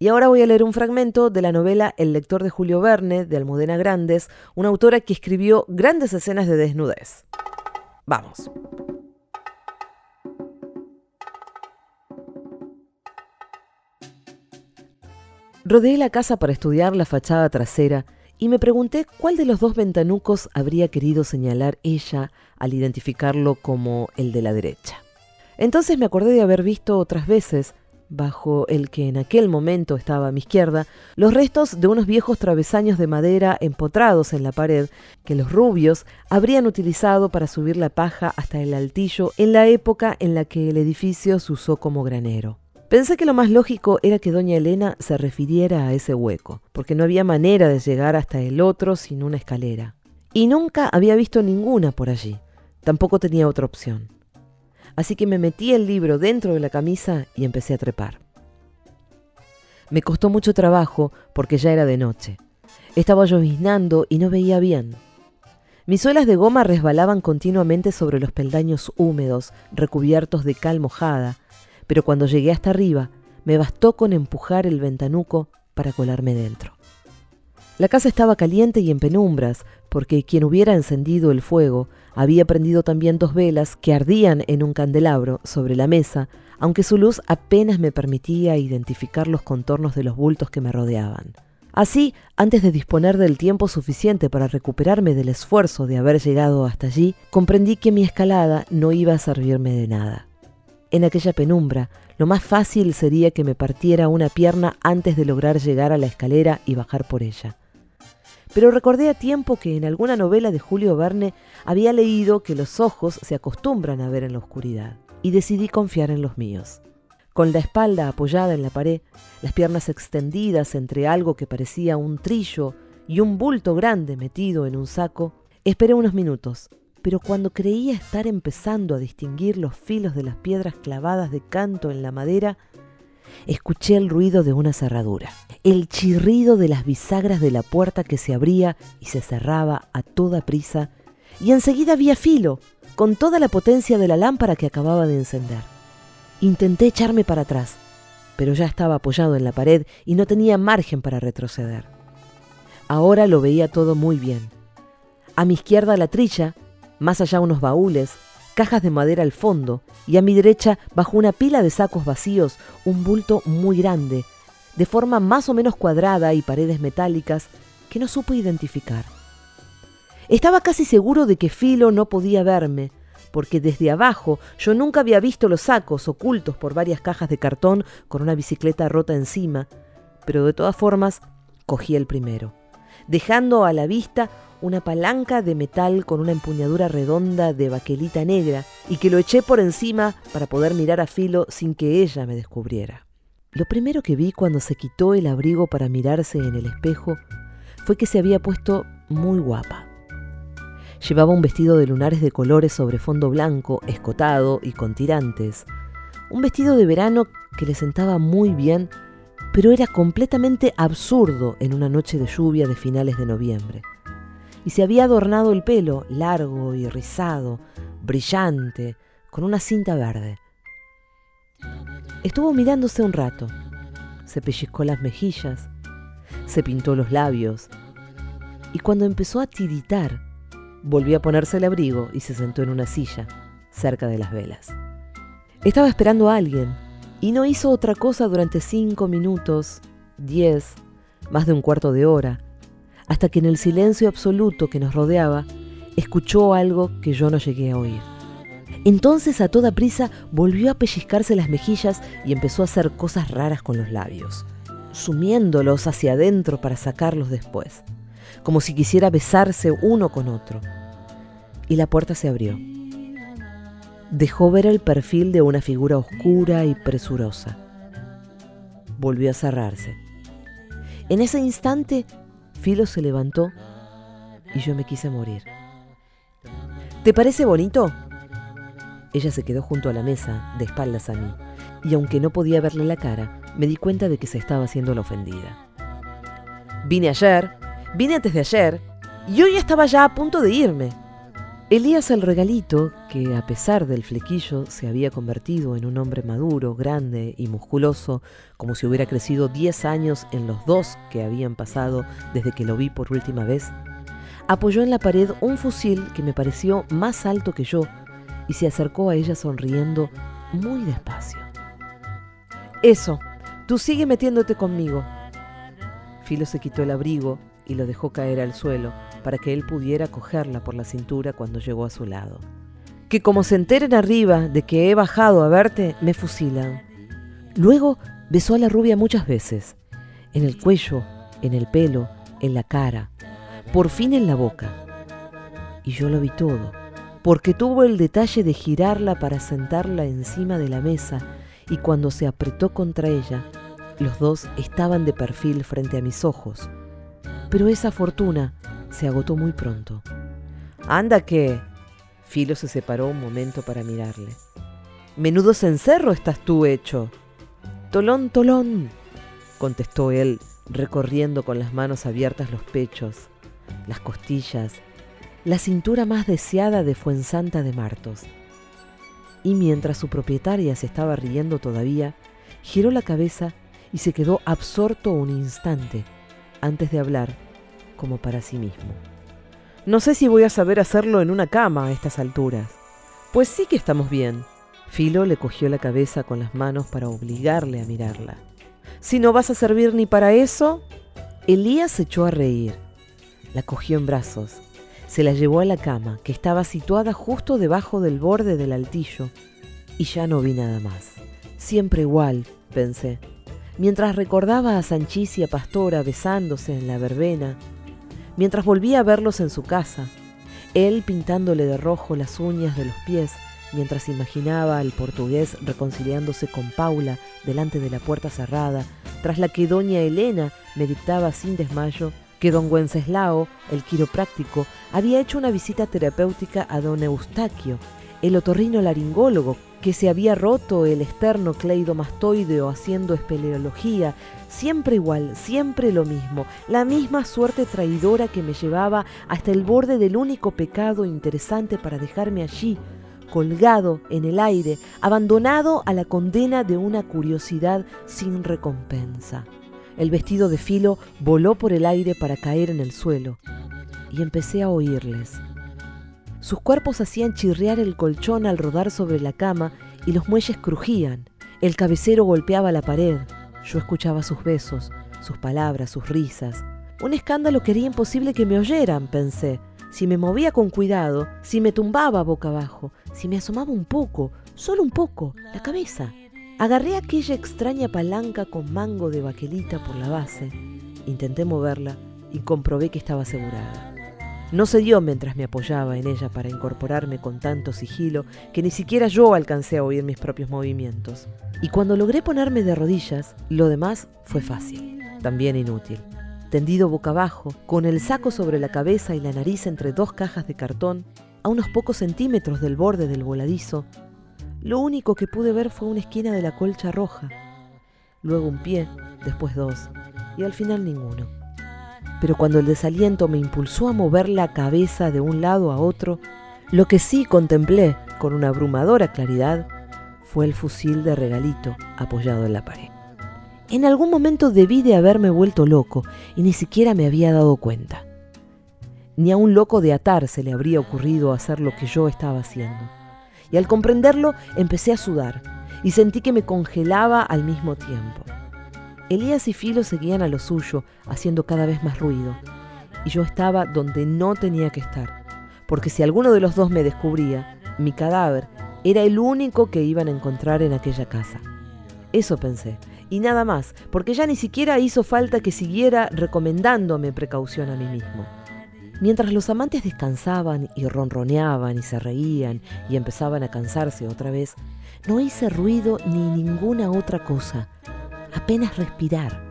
Y ahora voy a leer un fragmento de la novela El lector de Julio Verne, de Almudena Grandes, una autora que escribió grandes escenas de desnudez. Vamos. Rodeé la casa para estudiar la fachada trasera y me pregunté cuál de los dos ventanucos habría querido señalar ella al identificarlo como el de la derecha. Entonces me acordé de haber visto otras veces, bajo el que en aquel momento estaba a mi izquierda, los restos de unos viejos travesaños de madera empotrados en la pared que los rubios habrían utilizado para subir la paja hasta el altillo en la época en la que el edificio se usó como granero. Pensé que lo más lógico era que doña Elena se refiriera a ese hueco, porque no había manera de llegar hasta el otro sin una escalera. Y nunca había visto ninguna por allí. Tampoco tenía otra opción. Así que me metí el libro dentro de la camisa y empecé a trepar. Me costó mucho trabajo porque ya era de noche. Estaba lloviznando y no veía bien. Mis suelas de goma resbalaban continuamente sobre los peldaños húmedos, recubiertos de cal mojada, pero cuando llegué hasta arriba, me bastó con empujar el ventanuco para colarme dentro. La casa estaba caliente y en penumbras, porque quien hubiera encendido el fuego había prendido también dos velas que ardían en un candelabro sobre la mesa, aunque su luz apenas me permitía identificar los contornos de los bultos que me rodeaban. Así, antes de disponer del tiempo suficiente para recuperarme del esfuerzo de haber llegado hasta allí, comprendí que mi escalada no iba a servirme de nada. En aquella penumbra, lo más fácil sería que me partiera una pierna antes de lograr llegar a la escalera y bajar por ella. Pero recordé a tiempo que en alguna novela de Julio Verne había leído que los ojos se acostumbran a ver en la oscuridad, y decidí confiar en los míos. Con la espalda apoyada en la pared, las piernas extendidas entre algo que parecía un trillo y un bulto grande metido en un saco, esperé unos minutos, pero cuando creía estar empezando a distinguir los filos de las piedras clavadas de canto en la madera, escuché el ruido de una cerradura, el chirrido de las bisagras de la puerta que se abría y se cerraba a toda prisa, y enseguida vi a Filo, con toda la potencia de la lámpara que acababa de encender. Intenté echarme para atrás, pero ya estaba apoyado en la pared y no tenía margen para retroceder. Ahora lo veía todo muy bien. A mi izquierda la trilla, más allá unos baúles, cajas de madera al fondo, y a mi derecha, bajo una pila de sacos vacíos, un bulto muy grande, de forma más o menos cuadrada y paredes metálicas que no supo identificar. Estaba casi seguro de que Filo no podía verme, porque desde abajo yo nunca había visto los sacos ocultos por varias cajas de cartón con una bicicleta rota encima, pero de todas formas cogí el primero, dejando a la vista una palanca de metal con una empuñadura redonda de baquelita negra y que lo eché por encima para poder mirar a Filo sin que ella me descubriera. Lo primero que vi cuando se quitó el abrigo para mirarse en el espejo fue que se había puesto muy guapa. Llevaba un vestido de lunares de colores sobre fondo blanco, escotado y con tirantes. Un vestido de verano que le sentaba muy bien, pero era completamente absurdo en una noche de lluvia de finales de noviembre. Y se había adornado el pelo, largo y rizado, brillante, con una cinta verde. Estuvo mirándose un rato, se pellizcó las mejillas, se pintó los labios, y cuando empezó a tiritar, volvió a ponerse el abrigo y se sentó en una silla, cerca de las velas. Estaba esperando a alguien, y no hizo otra cosa durante cinco minutos, diez, más de un cuarto de hora, hasta que en el silencio absoluto que nos rodeaba, escuchó algo que yo no llegué a oír. Entonces a toda prisa volvió a pellizcarse las mejillas y empezó a hacer cosas raras con los labios, sumiéndolos hacia adentro para sacarlos después, como si quisiera besarse uno con otro. Y la puerta se abrió. Dejó ver el perfil de una figura oscura y presurosa. Volvió a cerrarse. En ese instante Filo se levantó y yo me quise morir. ¿Te parece bonito? Ella se quedó junto a la mesa, de espaldas a mí, y aunque no podía verle la cara, me di cuenta de que se estaba haciendo la ofendida. Vine ayer, vine antes de ayer, y hoy estaba ya a punto de irme. Elías el regalito, que a pesar del flequillo se había convertido en un hombre maduro, grande y musculoso, como si hubiera crecido 10 años en los dos que habían pasado desde que lo vi por última vez, apoyó en la pared un fusil que me pareció más alto que yo y se acercó a ella sonriendo muy despacio. Eso, tú sigue metiéndote conmigo. Filo se quitó el abrigo y lo dejó caer al suelo para que él pudiera cogerla por la cintura cuando llegó a su lado. Que como se enteren arriba de que he bajado a verte, me fusilan. Luego besó a la rubia muchas veces, en el cuello, en el pelo, en la cara, por fin en la boca. Y yo lo vi todo, porque tuvo el detalle de girarla para sentarla encima de la mesa y cuando se apretó contra ella, los dos estaban de perfil frente a mis ojos. Pero esa fortuna se agotó muy pronto. Anda que... Filo se separó un momento para mirarle. Menudo cencerro estás tú hecho. Tolón, tolón, contestó él, recorriendo con las manos abiertas los pechos, las costillas, la cintura más deseada de Fuensanta de Martos. Y mientras su propietaria se estaba riendo todavía, giró la cabeza y se quedó absorto un instante antes de hablar como para sí mismo. No sé si voy a saber hacerlo en una cama a estas alturas. Pues sí que estamos bien. Filo le cogió la cabeza con las manos para obligarle a mirarla. Si no vas a servir ni para eso... Elías se echó a reír. La cogió en brazos. Se la llevó a la cama, que estaba situada justo debajo del borde del altillo, y ya no vi nada más. Siempre igual, pensé. Mientras recordaba a Sanchis y a Pastora besándose en la verbena, mientras volvía a verlos en su casa, él pintándole de rojo las uñas de los pies, mientras imaginaba al portugués reconciliándose con Paula delante de la puerta cerrada, tras la que doña Elena me dictaba sin desmayo que don Wenceslao, el quiropráctico, había hecho una visita terapéutica a don Eustaquio, el otorrino laringólogo, que se había roto el externo cleidomastoideo haciendo espeleología, siempre igual, siempre lo mismo, la misma suerte traidora que me llevaba hasta el borde del único pecado interesante para dejarme allí, colgado en el aire, abandonado a la condena de una curiosidad sin recompensa. El vestido de filo voló por el aire para caer en el suelo, y empecé a oírles sus cuerpos hacían chirriar el colchón al rodar sobre la cama y los muelles crujían. El cabecero golpeaba la pared. Yo escuchaba sus besos, sus palabras, sus risas. Un escándalo que haría imposible que me oyeran, pensé. Si me movía con cuidado, si me tumbaba boca abajo, si me asomaba un poco, solo un poco, la cabeza. Agarré aquella extraña palanca con mango de baquelita por la base. Intenté moverla y comprobé que estaba asegurada. No se dio mientras me apoyaba en ella para incorporarme con tanto sigilo que ni siquiera yo alcancé a oír mis propios movimientos. Y cuando logré ponerme de rodillas, lo demás fue fácil, también inútil. Tendido boca abajo, con el saco sobre la cabeza y la nariz entre dos cajas de cartón, a unos pocos centímetros del borde del voladizo, lo único que pude ver fue una esquina de la colcha roja, luego un pie, después dos, y al final ninguno pero cuando el desaliento me impulsó a mover la cabeza de un lado a otro, lo que sí contemplé con una abrumadora claridad fue el fusil de regalito apoyado en la pared. En algún momento debí de haberme vuelto loco y ni siquiera me había dado cuenta. Ni a un loco de atar se le habría ocurrido hacer lo que yo estaba haciendo. Y al comprenderlo empecé a sudar y sentí que me congelaba al mismo tiempo. Elías y Filo seguían a lo suyo, haciendo cada vez más ruido, y yo estaba donde no tenía que estar, porque si alguno de los dos me descubría, mi cadáver era el único que iban a encontrar en aquella casa. Eso pensé, y nada más, porque ya ni siquiera hizo falta que siguiera recomendándome precaución a mí mismo. Mientras los amantes descansaban y ronroneaban y se reían y empezaban a cansarse otra vez, no hice ruido ni ninguna otra cosa, apenas respirar.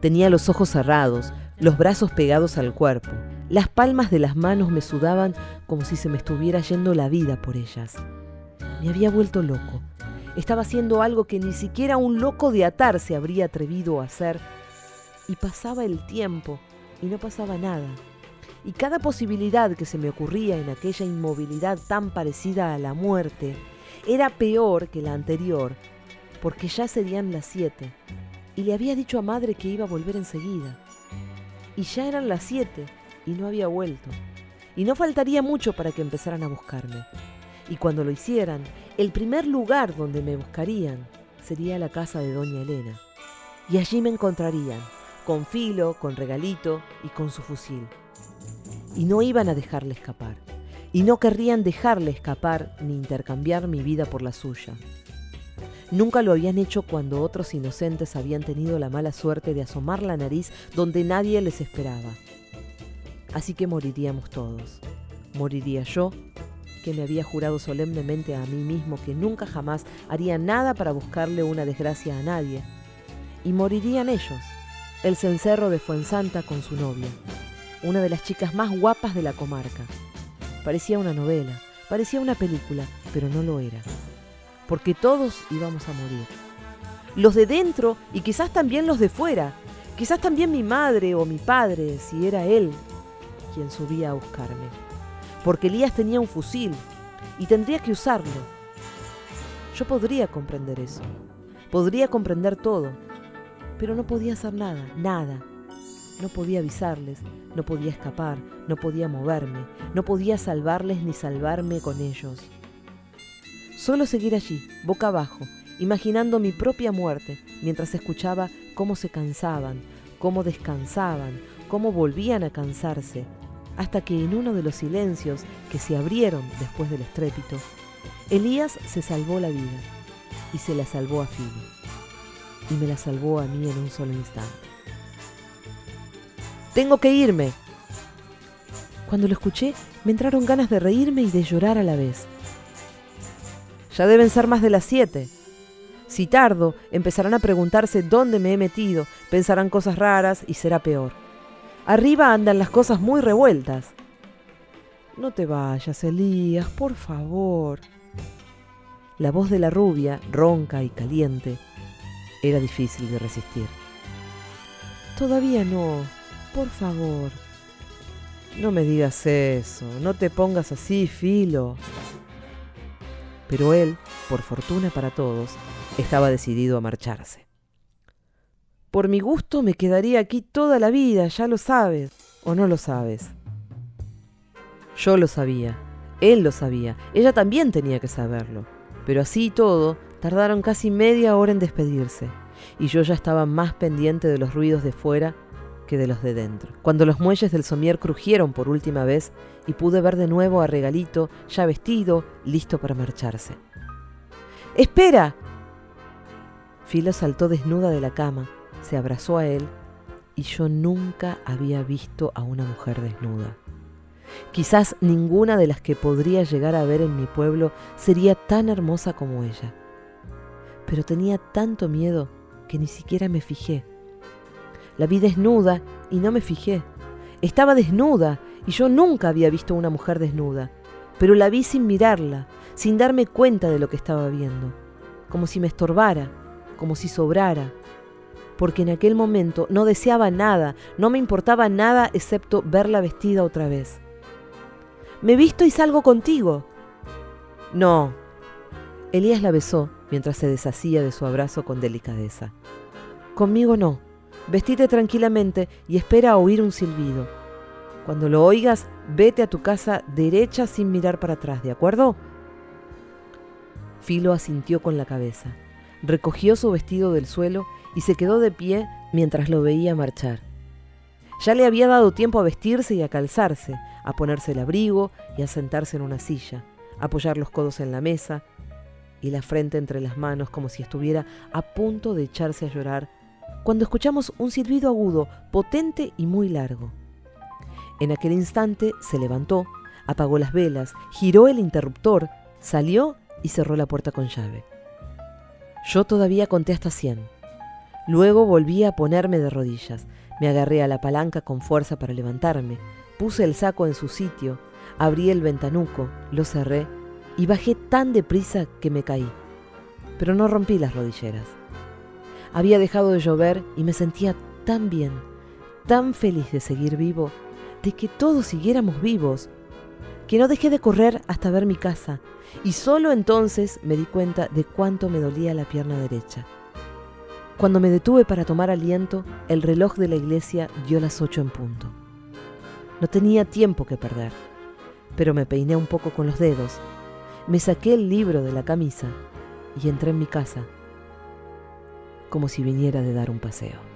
Tenía los ojos cerrados, los brazos pegados al cuerpo. Las palmas de las manos me sudaban como si se me estuviera yendo la vida por ellas. Me había vuelto loco. Estaba haciendo algo que ni siquiera un loco de atar se habría atrevido a hacer. Y pasaba el tiempo y no pasaba nada. y cada posibilidad que se me ocurría en aquella inmovilidad tan parecida a la muerte era peor que la anterior, porque ya serían las siete, y le había dicho a madre que iba a volver enseguida. Y ya eran las siete, y no había vuelto. Y no faltaría mucho para que empezaran a buscarme. Y cuando lo hicieran, el primer lugar donde me buscarían sería la casa de doña Elena. Y allí me encontrarían, con filo, con regalito y con su fusil. Y no iban a dejarle escapar. Y no querrían dejarle escapar ni intercambiar mi vida por la suya. Nunca lo habían hecho cuando otros inocentes habían tenido la mala suerte de asomar la nariz donde nadie les esperaba. Así que moriríamos todos. Moriría yo, que me había jurado solemnemente a mí mismo que nunca jamás haría nada para buscarle una desgracia a nadie. Y morirían ellos, el cencerro de Fuensanta con su novia, una de las chicas más guapas de la comarca. Parecía una novela, parecía una película, pero no lo era, porque todos íbamos a morir. Los de dentro y quizás también los de fuera, quizás también mi madre o mi padre, si era él quien subía a buscarme. Porque Elías tenía un fusil y tendría que usarlo. Yo podría comprender eso, podría comprender todo, pero no podía hacer nada, nada. No podía avisarles, no podía escapar, no podía moverme, no podía salvarles ni salvarme con ellos. Solo seguir allí, boca abajo, imaginando mi propia muerte, mientras escuchaba cómo se cansaban, cómo descansaban, cómo volvían a cansarse, hasta que en uno de los silencios que se abrieron después del estrépito, Elías se salvó la vida y se la salvó a Fili y me la salvó a mí en un solo instante. Tengo que irme. Cuando lo escuché, me entraron ganas de reírme y de llorar a la vez. Ya deben ser más de las siete. Si tardo, empezarán a preguntarse dónde me he metido, pensarán cosas raras y será peor. Arriba andan las cosas muy revueltas. No te vayas, Elías, por favor. La voz de la rubia, ronca y caliente, era difícil de resistir. Todavía no, por favor. No me digas eso, no te pongas así, Filo. Pero él, por fortuna para todos, estaba decidido a marcharse. Por mi gusto me quedaría aquí toda la vida, ya lo sabes, o no lo sabes. Yo lo sabía, él lo sabía, ella también tenía que saberlo, pero así y todo, Tardaron casi media hora en despedirse, y yo ya estaba más pendiente de los ruidos de fuera de los de dentro. Cuando los muelles del somier crujieron por última vez y pude ver de nuevo a Regalito ya vestido, listo para marcharse. ¡Espera! Filo saltó desnuda de la cama, se abrazó a él y yo nunca había visto a una mujer desnuda. Quizás ninguna de las que podría llegar a ver en mi pueblo sería tan hermosa como ella pero tenía tanto miedo que ni siquiera me fijé. La vi desnuda y no me fijé. Estaba desnuda y yo nunca había visto una mujer desnuda, pero la vi sin mirarla, sin darme cuenta de lo que estaba viendo, como si me estorbara, como si sobrara, porque en aquel momento no deseaba nada, no me importaba nada excepto verla vestida otra vez. Me visto y salgo contigo. No. Elías la besó mientras se deshacía de su abrazo con delicadeza. Conmigo no. Vestite tranquilamente y espera oír un silbido. Cuando lo oigas, vete a tu casa derecha sin mirar para atrás, ¿de acuerdo? Filo asintió con la cabeza. Recogió su vestido del suelo y se quedó de pie mientras lo veía marchar. Ya le había dado tiempo a vestirse y a calzarse, a ponerse el abrigo y a sentarse en una silla, apoyar los codos en la mesa, y la frente entre las manos como si estuviera a punto de echarse a llorar, cuando escuchamos un silbido agudo, potente y muy largo. En aquel instante se levantó, apagó las velas, giró el interruptor, salió y cerró la puerta con llave. Yo todavía conté hasta cien. Luego volví a ponerme de rodillas, me agarré a la palanca con fuerza para levantarme, puse el saco en su sitio, abrí el ventanuco, lo cerré y bajé tan deprisa que me caí, pero no rompí las rodilleras. Había dejado de llover y me sentía tan bien, tan feliz de seguir vivo, de que todos siguiéramos vivos, que no dejé de correr hasta ver mi casa, y solo entonces me di cuenta de cuánto me dolía la pierna derecha. Cuando me detuve para tomar aliento, el reloj de la iglesia dio las ocho en punto. No tenía tiempo que perder, pero me peiné un poco con los dedos, me saqué el libro de la camisa y entré en mi casa como si viniera de dar un paseo.